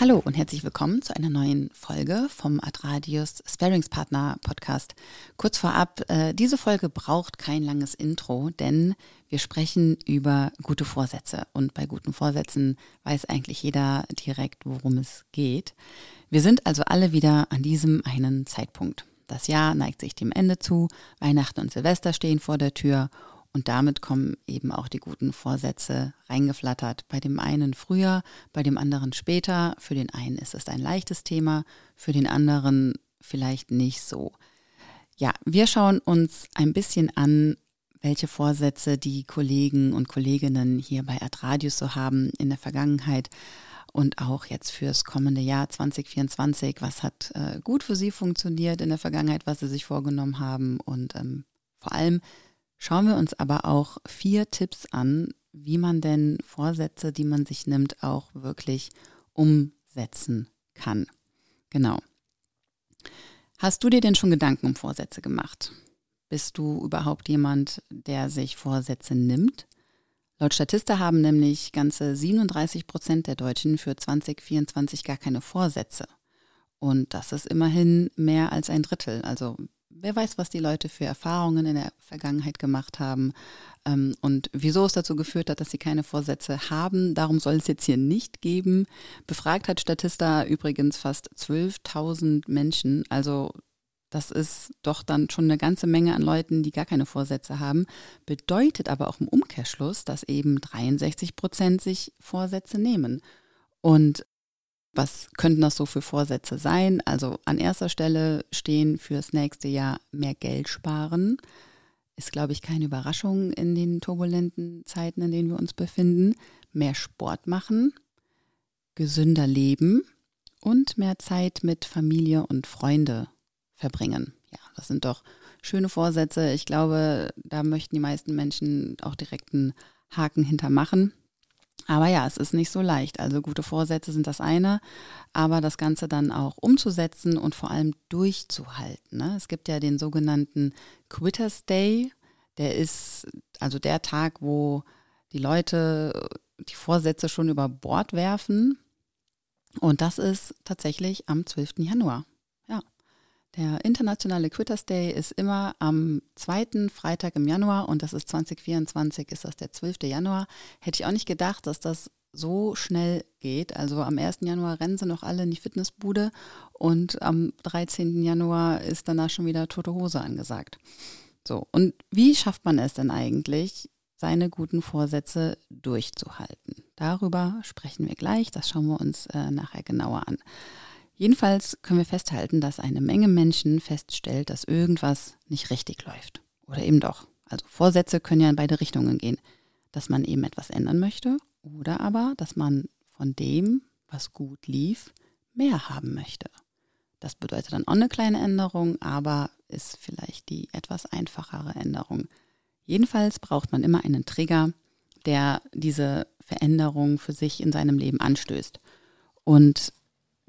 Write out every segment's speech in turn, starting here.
Hallo und herzlich willkommen zu einer neuen Folge vom Adradius Sparingspartner Podcast. Kurz vorab, äh, diese Folge braucht kein langes Intro, denn wir sprechen über gute Vorsätze und bei guten Vorsätzen weiß eigentlich jeder direkt, worum es geht. Wir sind also alle wieder an diesem einen Zeitpunkt. Das Jahr neigt sich dem Ende zu, Weihnachten und Silvester stehen vor der Tür und damit kommen eben auch die guten Vorsätze reingeflattert. Bei dem einen früher, bei dem anderen später. Für den einen ist es ein leichtes Thema, für den anderen vielleicht nicht so. Ja, wir schauen uns ein bisschen an, welche Vorsätze die Kollegen und Kolleginnen hier bei Adradius so haben in der Vergangenheit und auch jetzt fürs kommende Jahr 2024. Was hat äh, gut für Sie funktioniert in der Vergangenheit, was Sie sich vorgenommen haben und ähm, vor allem, Schauen wir uns aber auch vier Tipps an, wie man denn Vorsätze, die man sich nimmt, auch wirklich umsetzen kann. Genau. Hast du dir denn schon Gedanken um Vorsätze gemacht? Bist du überhaupt jemand, der sich Vorsätze nimmt? Laut Statista haben nämlich ganze 37 Prozent der Deutschen für 2024 gar keine Vorsätze. Und das ist immerhin mehr als ein Drittel. Also wer weiß, was die Leute für Erfahrungen in der Vergangenheit gemacht haben ähm, und wieso es dazu geführt hat, dass sie keine Vorsätze haben. Darum soll es jetzt hier nicht geben. Befragt hat Statista übrigens fast 12.000 Menschen. Also das ist doch dann schon eine ganze Menge an Leuten, die gar keine Vorsätze haben. Bedeutet aber auch im Umkehrschluss, dass eben 63 Prozent sich Vorsätze nehmen. Und was könnten das so für Vorsätze sein? Also an erster Stelle stehen fürs nächste Jahr mehr Geld sparen. Ist, glaube ich, keine Überraschung in den turbulenten Zeiten, in denen wir uns befinden. Mehr Sport machen, gesünder leben und mehr Zeit mit Familie und Freunde verbringen. Ja, das sind doch schöne Vorsätze. Ich glaube, da möchten die meisten Menschen auch direkt einen Haken hintermachen. Aber ja, es ist nicht so leicht. Also gute Vorsätze sind das eine, aber das Ganze dann auch umzusetzen und vor allem durchzuhalten. Ne? Es gibt ja den sogenannten Quitters Day. Der ist also der Tag, wo die Leute die Vorsätze schon über Bord werfen. Und das ist tatsächlich am 12. Januar. Der internationale Quitters Day ist immer am zweiten Freitag im Januar und das ist 2024, ist das der 12. Januar. Hätte ich auch nicht gedacht, dass das so schnell geht. Also am 1. Januar rennen sie noch alle in die Fitnessbude und am 13. Januar ist danach schon wieder tote Hose angesagt. So, und wie schafft man es denn eigentlich, seine guten Vorsätze durchzuhalten? Darüber sprechen wir gleich, das schauen wir uns äh, nachher genauer an. Jedenfalls können wir festhalten, dass eine Menge Menschen feststellt, dass irgendwas nicht richtig läuft. Oder eben doch. Also Vorsätze können ja in beide Richtungen gehen. Dass man eben etwas ändern möchte oder aber, dass man von dem, was gut lief, mehr haben möchte. Das bedeutet dann auch eine kleine Änderung, aber ist vielleicht die etwas einfachere Änderung. Jedenfalls braucht man immer einen Trigger, der diese Veränderung für sich in seinem Leben anstößt. Und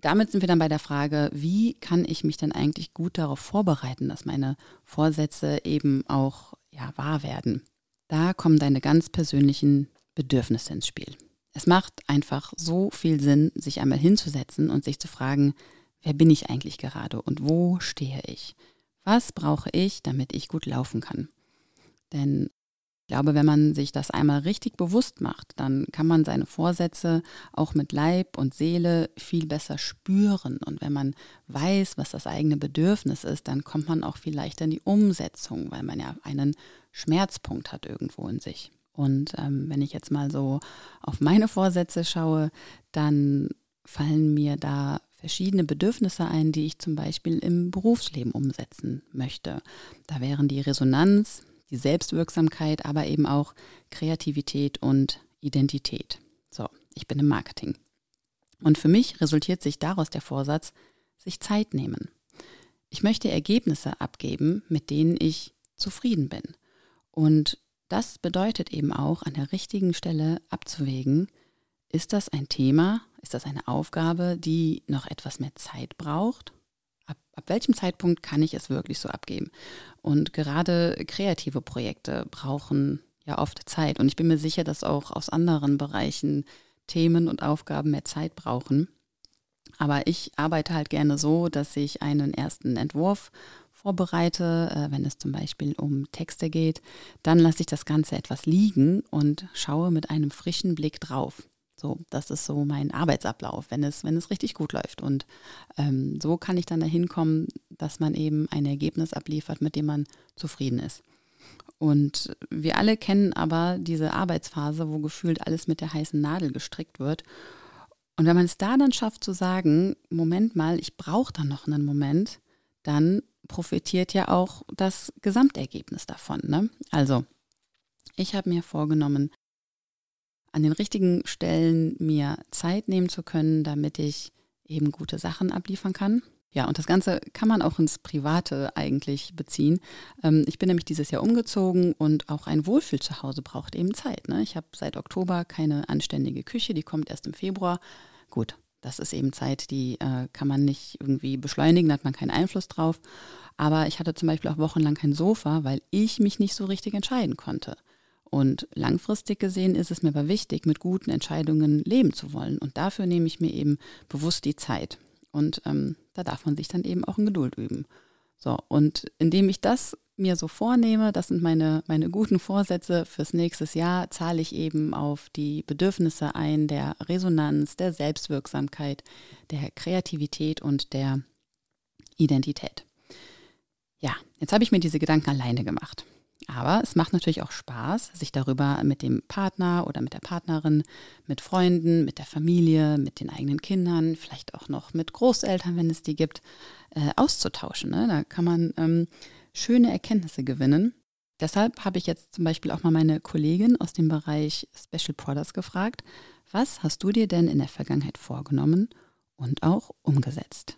damit sind wir dann bei der Frage, wie kann ich mich denn eigentlich gut darauf vorbereiten, dass meine Vorsätze eben auch ja, wahr werden? Da kommen deine ganz persönlichen Bedürfnisse ins Spiel. Es macht einfach so viel Sinn, sich einmal hinzusetzen und sich zu fragen, wer bin ich eigentlich gerade und wo stehe ich? Was brauche ich, damit ich gut laufen kann? Denn ich glaube, wenn man sich das einmal richtig bewusst macht, dann kann man seine Vorsätze auch mit Leib und Seele viel besser spüren. Und wenn man weiß, was das eigene Bedürfnis ist, dann kommt man auch viel leichter in die Umsetzung, weil man ja einen Schmerzpunkt hat irgendwo in sich. Und ähm, wenn ich jetzt mal so auf meine Vorsätze schaue, dann fallen mir da verschiedene Bedürfnisse ein, die ich zum Beispiel im Berufsleben umsetzen möchte. Da wären die Resonanz, die Selbstwirksamkeit, aber eben auch Kreativität und Identität. So, ich bin im Marketing. Und für mich resultiert sich daraus der Vorsatz, sich Zeit nehmen. Ich möchte Ergebnisse abgeben, mit denen ich zufrieden bin. Und das bedeutet eben auch, an der richtigen Stelle abzuwägen, ist das ein Thema, ist das eine Aufgabe, die noch etwas mehr Zeit braucht ab, welchem Zeitpunkt kann ich es wirklich so abgeben? Und gerade kreative Projekte brauchen ja oft Zeit. Und ich bin mir sicher, dass auch aus anderen Bereichen Themen und Aufgaben mehr Zeit brauchen. Aber ich arbeite halt gerne so, dass ich einen ersten Entwurf vorbereite, äh, wenn es zum Beispiel um Texte geht, dann lasse ich das Ganze etwas liegen und schaue mit einem frischen Blick drauf. So, das ist so mein Arbeitsablauf, wenn es, wenn es richtig gut läuft. Und ähm, so kann ich dann dahin kommen, dass man eben ein Ergebnis abliefert, mit dem man zufrieden ist. Und wir alle kennen aber diese Arbeitsphase, wo gefühlt alles mit der heißen Nadel gestrickt wird. Und wenn man es da dann schafft zu sagen, Moment mal, ich brauche dann noch einen Moment, dann profitiert ja auch das Gesamtergebnis davon. Ne? Also, ich habe mir vorgenommen, an den richtigen Stellen mir Zeit nehmen zu können, damit ich eben gute Sachen abliefern kann. Ja, und das Ganze kann man auch ins Private eigentlich beziehen. Ähm, ich bin nämlich dieses Jahr umgezogen und auch ein Wohlfühl zu Hause braucht eben Zeit. Ne? Ich habe seit Oktober keine anständige Küche, die kommt erst im Februar. Gut, das ist eben Zeit, die äh, kann man nicht irgendwie beschleunigen, da hat man keinen Einfluss drauf. Aber ich hatte zum Beispiel auch wochenlang kein Sofa, weil ich mich nicht so richtig entscheiden konnte. Und langfristig gesehen ist es mir aber wichtig, mit guten Entscheidungen leben zu wollen. Und dafür nehme ich mir eben bewusst die Zeit. Und ähm, da darf man sich dann eben auch in Geduld üben. So, und indem ich das mir so vornehme, das sind meine, meine guten Vorsätze fürs nächste Jahr, zahle ich eben auf die Bedürfnisse ein der Resonanz, der Selbstwirksamkeit, der Kreativität und der Identität. Ja, jetzt habe ich mir diese Gedanken alleine gemacht. Aber es macht natürlich auch Spaß, sich darüber mit dem Partner oder mit der Partnerin, mit Freunden, mit der Familie, mit den eigenen Kindern, vielleicht auch noch mit Großeltern, wenn es die gibt, äh, auszutauschen. Ne? Da kann man ähm, schöne Erkenntnisse gewinnen. Deshalb habe ich jetzt zum Beispiel auch mal meine Kollegin aus dem Bereich Special Products gefragt, was hast du dir denn in der Vergangenheit vorgenommen und auch umgesetzt?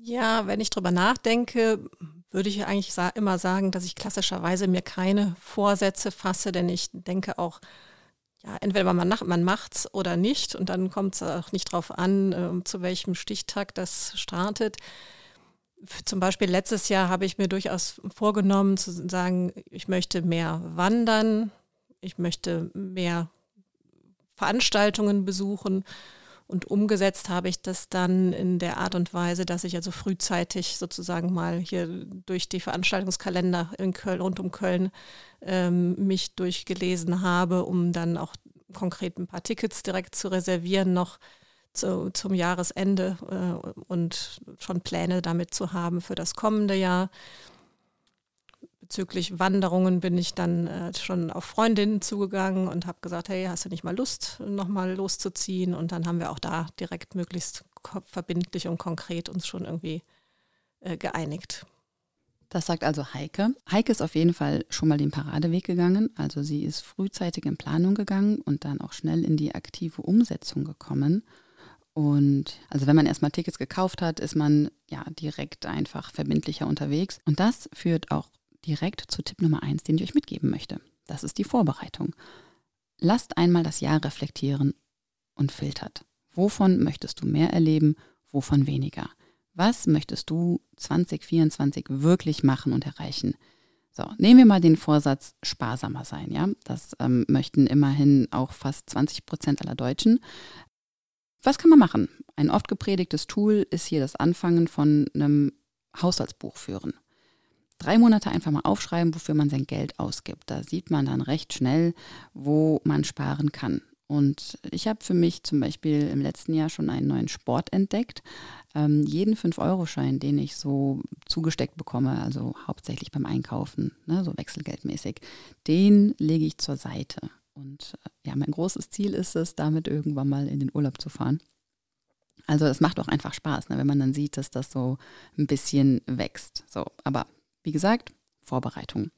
Ja, wenn ich drüber nachdenke, würde ich eigentlich sa immer sagen, dass ich klassischerweise mir keine Vorsätze fasse, denn ich denke auch, ja, entweder man, man macht's oder nicht und dann kommt es auch nicht darauf an, äh, zu welchem Stichtag das startet. Zum Beispiel letztes Jahr habe ich mir durchaus vorgenommen zu sagen, ich möchte mehr wandern, ich möchte mehr Veranstaltungen besuchen und umgesetzt habe ich das dann in der Art und Weise, dass ich also frühzeitig sozusagen mal hier durch die Veranstaltungskalender in Köln, rund um Köln ähm, mich durchgelesen habe, um dann auch konkret ein paar Tickets direkt zu reservieren noch zu, zum Jahresende äh, und schon Pläne damit zu haben für das kommende Jahr bezüglich Wanderungen bin ich dann äh, schon auf Freundinnen zugegangen und habe gesagt, hey, hast du nicht mal Lust, nochmal loszuziehen? Und dann haben wir auch da direkt möglichst verbindlich und konkret uns schon irgendwie äh, geeinigt. Das sagt also Heike. Heike ist auf jeden Fall schon mal den Paradeweg gegangen. Also sie ist frühzeitig in Planung gegangen und dann auch schnell in die aktive Umsetzung gekommen. Und also wenn man erstmal Tickets gekauft hat, ist man ja direkt einfach verbindlicher unterwegs. Und das führt auch direkt zu Tipp Nummer eins, den ich euch mitgeben möchte. Das ist die Vorbereitung. Lasst einmal das Jahr reflektieren und filtert. Wovon möchtest du mehr erleben, wovon weniger? Was möchtest du 2024 wirklich machen und erreichen? So, nehmen wir mal den Vorsatz sparsamer sein, ja. Das ähm, möchten immerhin auch fast 20 Prozent aller Deutschen. Was kann man machen? Ein oft gepredigtes Tool ist hier das Anfangen von einem Haushaltsbuch führen drei Monate einfach mal aufschreiben, wofür man sein Geld ausgibt. Da sieht man dann recht schnell, wo man sparen kann. Und ich habe für mich zum Beispiel im letzten Jahr schon einen neuen Sport entdeckt. Ähm, jeden 5-Euro-Schein, den ich so zugesteckt bekomme, also hauptsächlich beim Einkaufen, ne, so wechselgeldmäßig, den lege ich zur Seite. Und äh, ja, mein großes Ziel ist es, damit irgendwann mal in den Urlaub zu fahren. Also es macht auch einfach Spaß, ne, wenn man dann sieht, dass das so ein bisschen wächst. So, aber wie gesagt, Vorbereitung.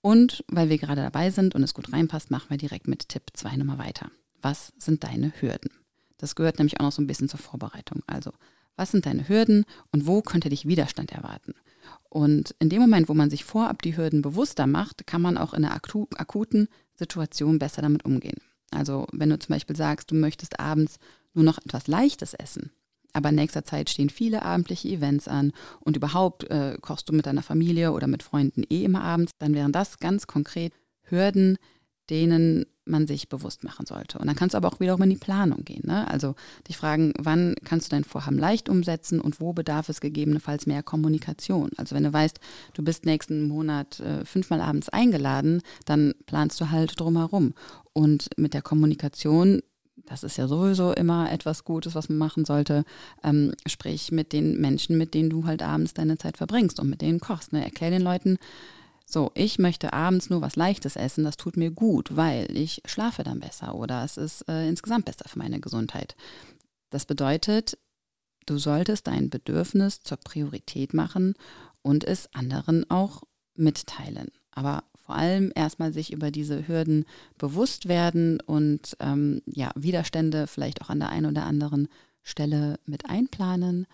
Und weil wir gerade dabei sind und es gut reinpasst, machen wir direkt mit Tipp 2 nochmal weiter. Was sind deine Hürden? Das gehört nämlich auch noch so ein bisschen zur Vorbereitung. Also, was sind deine Hürden und wo könnte dich Widerstand erwarten? Und in dem Moment, wo man sich vorab die Hürden bewusster macht, kann man auch in einer akuten Situation besser damit umgehen. Also, wenn du zum Beispiel sagst, du möchtest abends nur noch etwas Leichtes essen, aber in nächster Zeit stehen viele abendliche Events an und überhaupt äh, kochst du mit deiner Familie oder mit Freunden eh immer abends, dann wären das ganz konkret Hürden, denen man sich bewusst machen sollte. Und dann kannst du aber auch wiederum in die Planung gehen. Ne? Also dich fragen, wann kannst du dein Vorhaben leicht umsetzen und wo bedarf es gegebenenfalls mehr Kommunikation. Also wenn du weißt, du bist nächsten Monat äh, fünfmal abends eingeladen, dann planst du halt drumherum. Und mit der Kommunikation das ist ja sowieso immer etwas Gutes, was man machen sollte. Ähm, sprich mit den Menschen, mit denen du halt abends deine Zeit verbringst und mit denen kochst. Ne? Erklär den Leuten, so, ich möchte abends nur was Leichtes essen, das tut mir gut, weil ich schlafe dann besser oder es ist äh, insgesamt besser für meine Gesundheit. Das bedeutet, du solltest dein Bedürfnis zur Priorität machen und es anderen auch mitteilen. Aber vor allem erstmal sich über diese Hürden bewusst werden und ähm, ja, Widerstände vielleicht auch an der einen oder anderen Stelle mit einplanen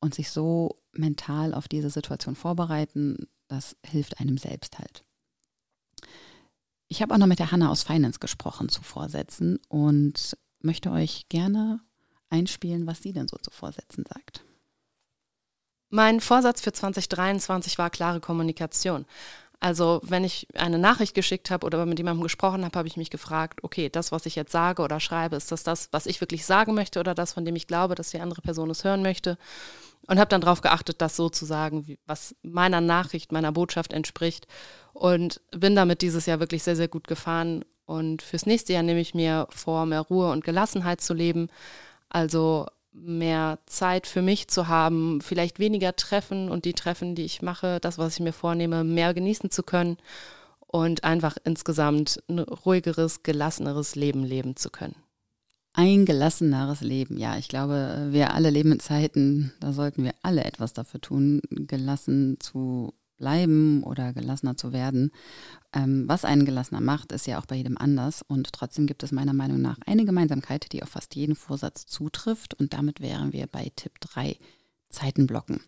und sich so mental auf diese Situation vorbereiten, das hilft einem selbst halt. Ich habe auch noch mit der Hanna aus Finance gesprochen zu Vorsätzen und möchte euch gerne einspielen, was sie denn so zu Vorsätzen sagt. Mein Vorsatz für 2023 war klare Kommunikation. Also wenn ich eine Nachricht geschickt habe oder mit jemandem gesprochen habe, habe ich mich gefragt, okay, das, was ich jetzt sage oder schreibe, ist das das, was ich wirklich sagen möchte oder das, von dem ich glaube, dass die andere Person es hören möchte? Und habe dann darauf geachtet, das so zu sagen, was meiner Nachricht, meiner Botschaft entspricht. Und bin damit dieses Jahr wirklich sehr, sehr gut gefahren. Und fürs nächste Jahr nehme ich mir vor, mehr Ruhe und Gelassenheit zu leben. Also mehr Zeit für mich zu haben, vielleicht weniger Treffen und die Treffen, die ich mache, das, was ich mir vornehme, mehr genießen zu können und einfach insgesamt ein ruhigeres, gelasseneres Leben leben zu können. Ein gelasseneres Leben, ja. Ich glaube, wir alle leben in Zeiten, da sollten wir alle etwas dafür tun, gelassen zu bleiben oder gelassener zu werden. Ähm, was einen gelassener macht, ist ja auch bei jedem anders. Und trotzdem gibt es meiner Meinung nach eine Gemeinsamkeit, die auf fast jeden Vorsatz zutrifft. Und damit wären wir bei Tipp 3, Zeitenblocken.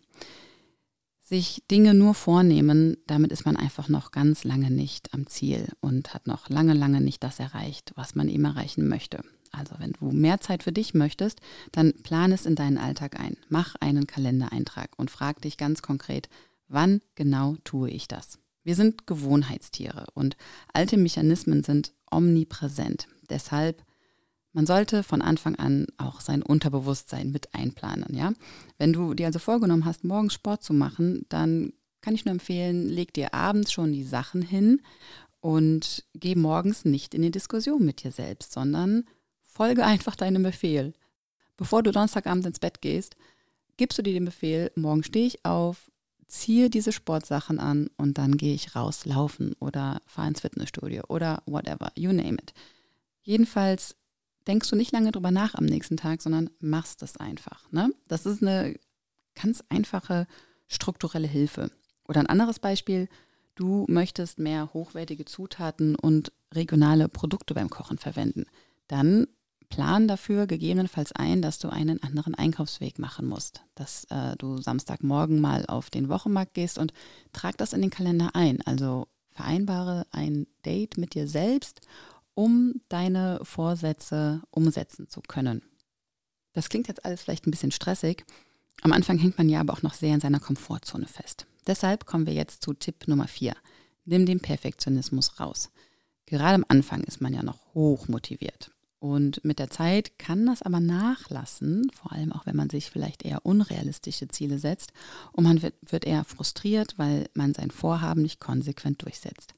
Sich Dinge nur vornehmen, damit ist man einfach noch ganz lange nicht am Ziel und hat noch lange, lange nicht das erreicht, was man eben erreichen möchte. Also wenn du mehr Zeit für dich möchtest, dann plan es in deinen Alltag ein. Mach einen Kalendereintrag und frag dich ganz konkret, Wann genau tue ich das? Wir sind Gewohnheitstiere und alte Mechanismen sind omnipräsent. Deshalb, man sollte von Anfang an auch sein Unterbewusstsein mit einplanen, ja? Wenn du dir also vorgenommen hast, morgens Sport zu machen, dann kann ich nur empfehlen, leg dir abends schon die Sachen hin und geh morgens nicht in die Diskussion mit dir selbst, sondern folge einfach deinem Befehl. Bevor du Donnerstagabend ins Bett gehst, gibst du dir den Befehl, morgen stehe ich auf, ziehe diese Sportsachen an und dann gehe ich raus laufen oder fahre ins Fitnessstudio oder whatever, you name it. Jedenfalls denkst du nicht lange drüber nach am nächsten Tag, sondern machst es einfach. Ne? Das ist eine ganz einfache strukturelle Hilfe. Oder ein anderes Beispiel, du möchtest mehr hochwertige Zutaten und regionale Produkte beim Kochen verwenden. Dann plan dafür gegebenenfalls ein, dass du einen anderen Einkaufsweg machen musst. Dass äh, du Samstagmorgen mal auf den Wochenmarkt gehst und trag das in den Kalender ein. Also vereinbare ein Date mit dir selbst, um deine Vorsätze umsetzen zu können. Das klingt jetzt alles vielleicht ein bisschen stressig. Am Anfang hängt man ja aber auch noch sehr in seiner Komfortzone fest. Deshalb kommen wir jetzt zu Tipp Nummer 4. Nimm den Perfektionismus raus. Gerade am Anfang ist man ja noch hoch motiviert. Und mit der Zeit kann das aber nachlassen, vor allem auch wenn man sich vielleicht eher unrealistische Ziele setzt und man wird, eher frustriert, weil man sein Vorhaben nicht konsequent durchsetzt.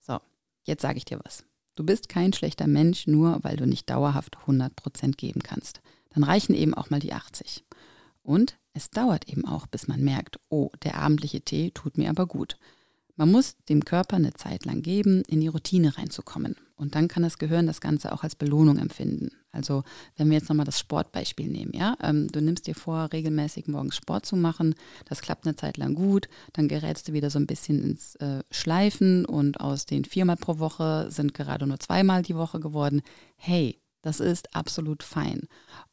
So, jetzt sage ich dir was. Du bist kein schlechter Mensch, nur weil du nicht dauerhaft 100 Prozent geben kannst. Dann reichen eben auch mal die 80. Und es dauert eben auch, bis man merkt, oh, der abendliche Tee tut mir aber gut. Man muss dem Körper eine Zeit lang geben, in die Routine reinzukommen. Und dann kann das Gehirn das Ganze auch als Belohnung empfinden. Also wenn wir jetzt nochmal das Sportbeispiel nehmen, ja, ähm, du nimmst dir vor, regelmäßig morgens Sport zu machen, das klappt eine Zeit lang gut, dann gerätst du wieder so ein bisschen ins äh, Schleifen und aus den viermal pro Woche sind gerade nur zweimal die Woche geworden. Hey, das ist absolut fein.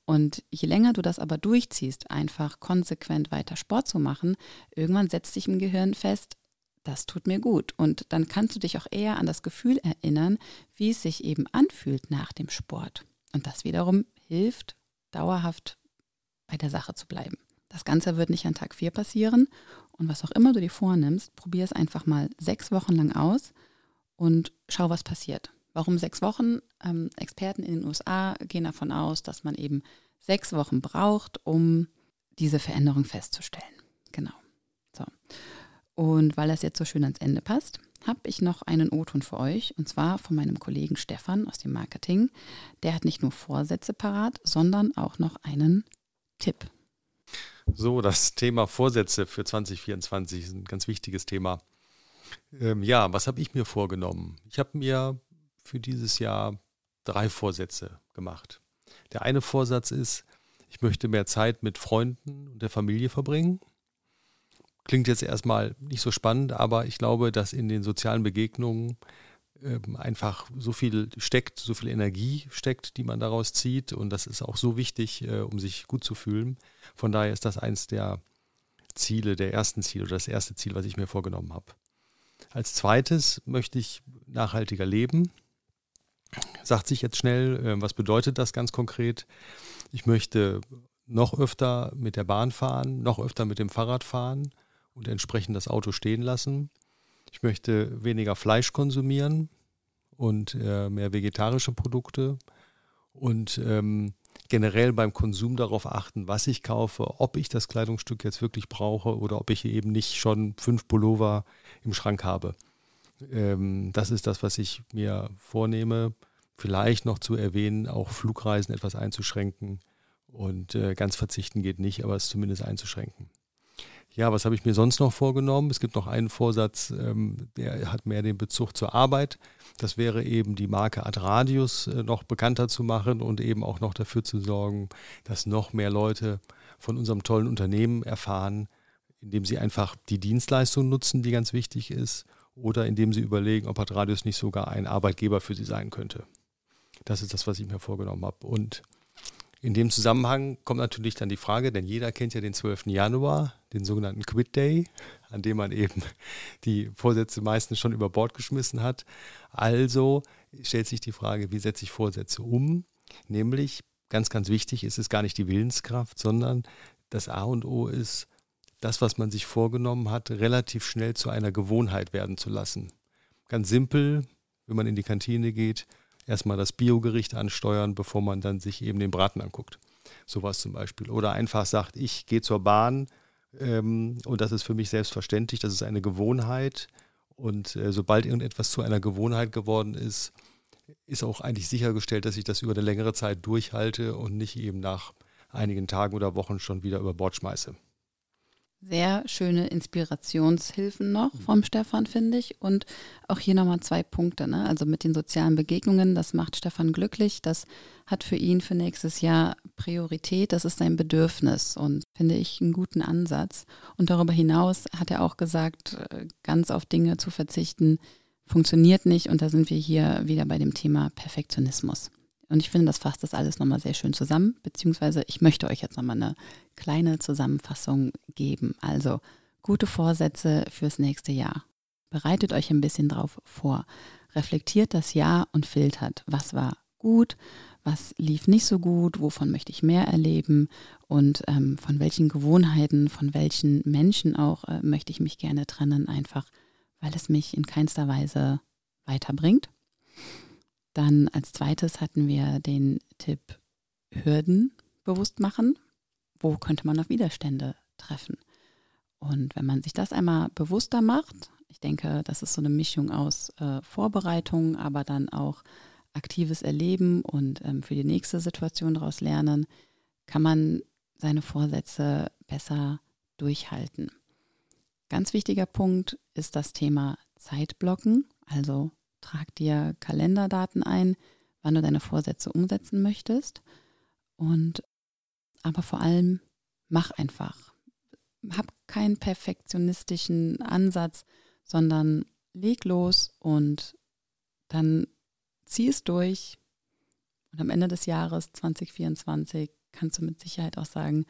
Und je länger du das aber durchziehst, einfach konsequent weiter Sport zu machen, irgendwann setzt sich im Gehirn fest, das tut mir gut. Und dann kannst du dich auch eher an das Gefühl erinnern, wie es sich eben anfühlt nach dem Sport. Und das wiederum hilft, dauerhaft bei der Sache zu bleiben. Das Ganze wird nicht an Tag 4 passieren. Und was auch immer du dir vornimmst, probier es einfach mal sechs Wochen lang aus und schau, was passiert. Warum sechs Wochen? Ähm, Experten in den USA gehen davon aus, dass man eben sechs Wochen braucht, um diese Veränderung festzustellen. Genau. So. Und weil das jetzt so schön ans Ende passt, habe ich noch einen O-Ton für euch und zwar von meinem Kollegen Stefan aus dem Marketing. Der hat nicht nur Vorsätze parat, sondern auch noch einen Tipp. So, das Thema Vorsätze für 2024 ist ein ganz wichtiges Thema. Ähm, ja, was habe ich mir vorgenommen? Ich habe mir für dieses Jahr drei Vorsätze gemacht. Der eine Vorsatz ist, ich möchte mehr Zeit mit Freunden und der Familie verbringen. Klingt jetzt erstmal nicht so spannend, aber ich glaube, dass in den sozialen Begegnungen ähm, einfach so viel steckt, so viel Energie steckt, die man daraus zieht. Und das ist auch so wichtig, äh, um sich gut zu fühlen. Von daher ist das eins der Ziele, der ersten Ziele oder das erste Ziel, was ich mir vorgenommen habe. Als zweites möchte ich nachhaltiger leben. Sagt sich jetzt schnell, äh, was bedeutet das ganz konkret? Ich möchte noch öfter mit der Bahn fahren, noch öfter mit dem Fahrrad fahren und entsprechend das Auto stehen lassen. Ich möchte weniger Fleisch konsumieren und äh, mehr vegetarische Produkte und ähm, generell beim Konsum darauf achten, was ich kaufe, ob ich das Kleidungsstück jetzt wirklich brauche oder ob ich eben nicht schon fünf Pullover im Schrank habe. Ähm, das ist das, was ich mir vornehme. Vielleicht noch zu erwähnen, auch Flugreisen etwas einzuschränken. Und äh, ganz verzichten geht nicht, aber es zumindest einzuschränken. Ja, was habe ich mir sonst noch vorgenommen? Es gibt noch einen Vorsatz, ähm, der hat mehr den Bezug zur Arbeit. Das wäre eben die Marke Adradius äh, noch bekannter zu machen und eben auch noch dafür zu sorgen, dass noch mehr Leute von unserem tollen Unternehmen erfahren, indem sie einfach die Dienstleistung nutzen, die ganz wichtig ist, oder indem sie überlegen, ob Adradius nicht sogar ein Arbeitgeber für sie sein könnte. Das ist das, was ich mir vorgenommen habe. Und in dem Zusammenhang kommt natürlich dann die Frage, denn jeder kennt ja den 12. Januar, den sogenannten Quit Day, an dem man eben die Vorsätze meistens schon über Bord geschmissen hat. Also stellt sich die Frage, wie setze ich Vorsätze um? Nämlich, ganz, ganz wichtig ist es gar nicht die Willenskraft, sondern das A und O ist, das, was man sich vorgenommen hat, relativ schnell zu einer Gewohnheit werden zu lassen. Ganz simpel, wenn man in die Kantine geht, erstmal das Biogericht ansteuern, bevor man dann sich eben den Braten anguckt. Sowas zum Beispiel. Oder einfach sagt, ich gehe zur Bahn ähm, und das ist für mich selbstverständlich, das ist eine Gewohnheit. Und äh, sobald irgendetwas zu einer Gewohnheit geworden ist, ist auch eigentlich sichergestellt, dass ich das über eine längere Zeit durchhalte und nicht eben nach einigen Tagen oder Wochen schon wieder über Bord schmeiße. Sehr schöne Inspirationshilfen noch mhm. vom Stefan, finde ich. Und auch hier nochmal zwei Punkte. Ne? Also mit den sozialen Begegnungen, das macht Stefan glücklich. Das hat für ihn für nächstes Jahr Priorität. Das ist sein Bedürfnis und finde ich einen guten Ansatz. Und darüber hinaus hat er auch gesagt, äh, ganz auf Dinge zu verzichten, funktioniert nicht. Und da sind wir hier wieder bei dem Thema Perfektionismus. Und ich finde, das fasst das alles nochmal sehr schön zusammen, beziehungsweise ich möchte euch jetzt nochmal eine kleine Zusammenfassung geben. Also gute Vorsätze fürs nächste Jahr. Bereitet euch ein bisschen drauf vor. Reflektiert das Jahr und filtert, was war gut, was lief nicht so gut, wovon möchte ich mehr erleben und ähm, von welchen Gewohnheiten, von welchen Menschen auch äh, möchte ich mich gerne trennen, einfach weil es mich in keinster Weise weiterbringt. Dann als zweites hatten wir den Tipp Hürden bewusst machen. Wo könnte man auf Widerstände treffen? Und wenn man sich das einmal bewusster macht, ich denke, das ist so eine Mischung aus äh, Vorbereitung, aber dann auch aktives Erleben und ähm, für die nächste Situation daraus lernen, kann man seine Vorsätze besser durchhalten. Ganz wichtiger Punkt ist das Thema Zeitblocken, also Trag dir Kalenderdaten ein, wann du deine Vorsätze umsetzen möchtest. Und aber vor allem mach einfach. Hab keinen perfektionistischen Ansatz, sondern leg los und dann zieh es durch. Und am Ende des Jahres 2024 kannst du mit Sicherheit auch sagen,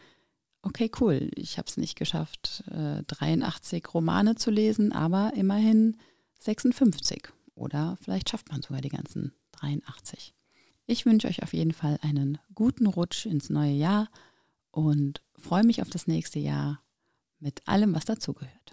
okay, cool, ich habe es nicht geschafft, 83 äh, Romane zu lesen, aber immerhin 56. Oder vielleicht schafft man sogar die ganzen 83. Ich wünsche euch auf jeden Fall einen guten Rutsch ins neue Jahr und freue mich auf das nächste Jahr mit allem, was dazugehört.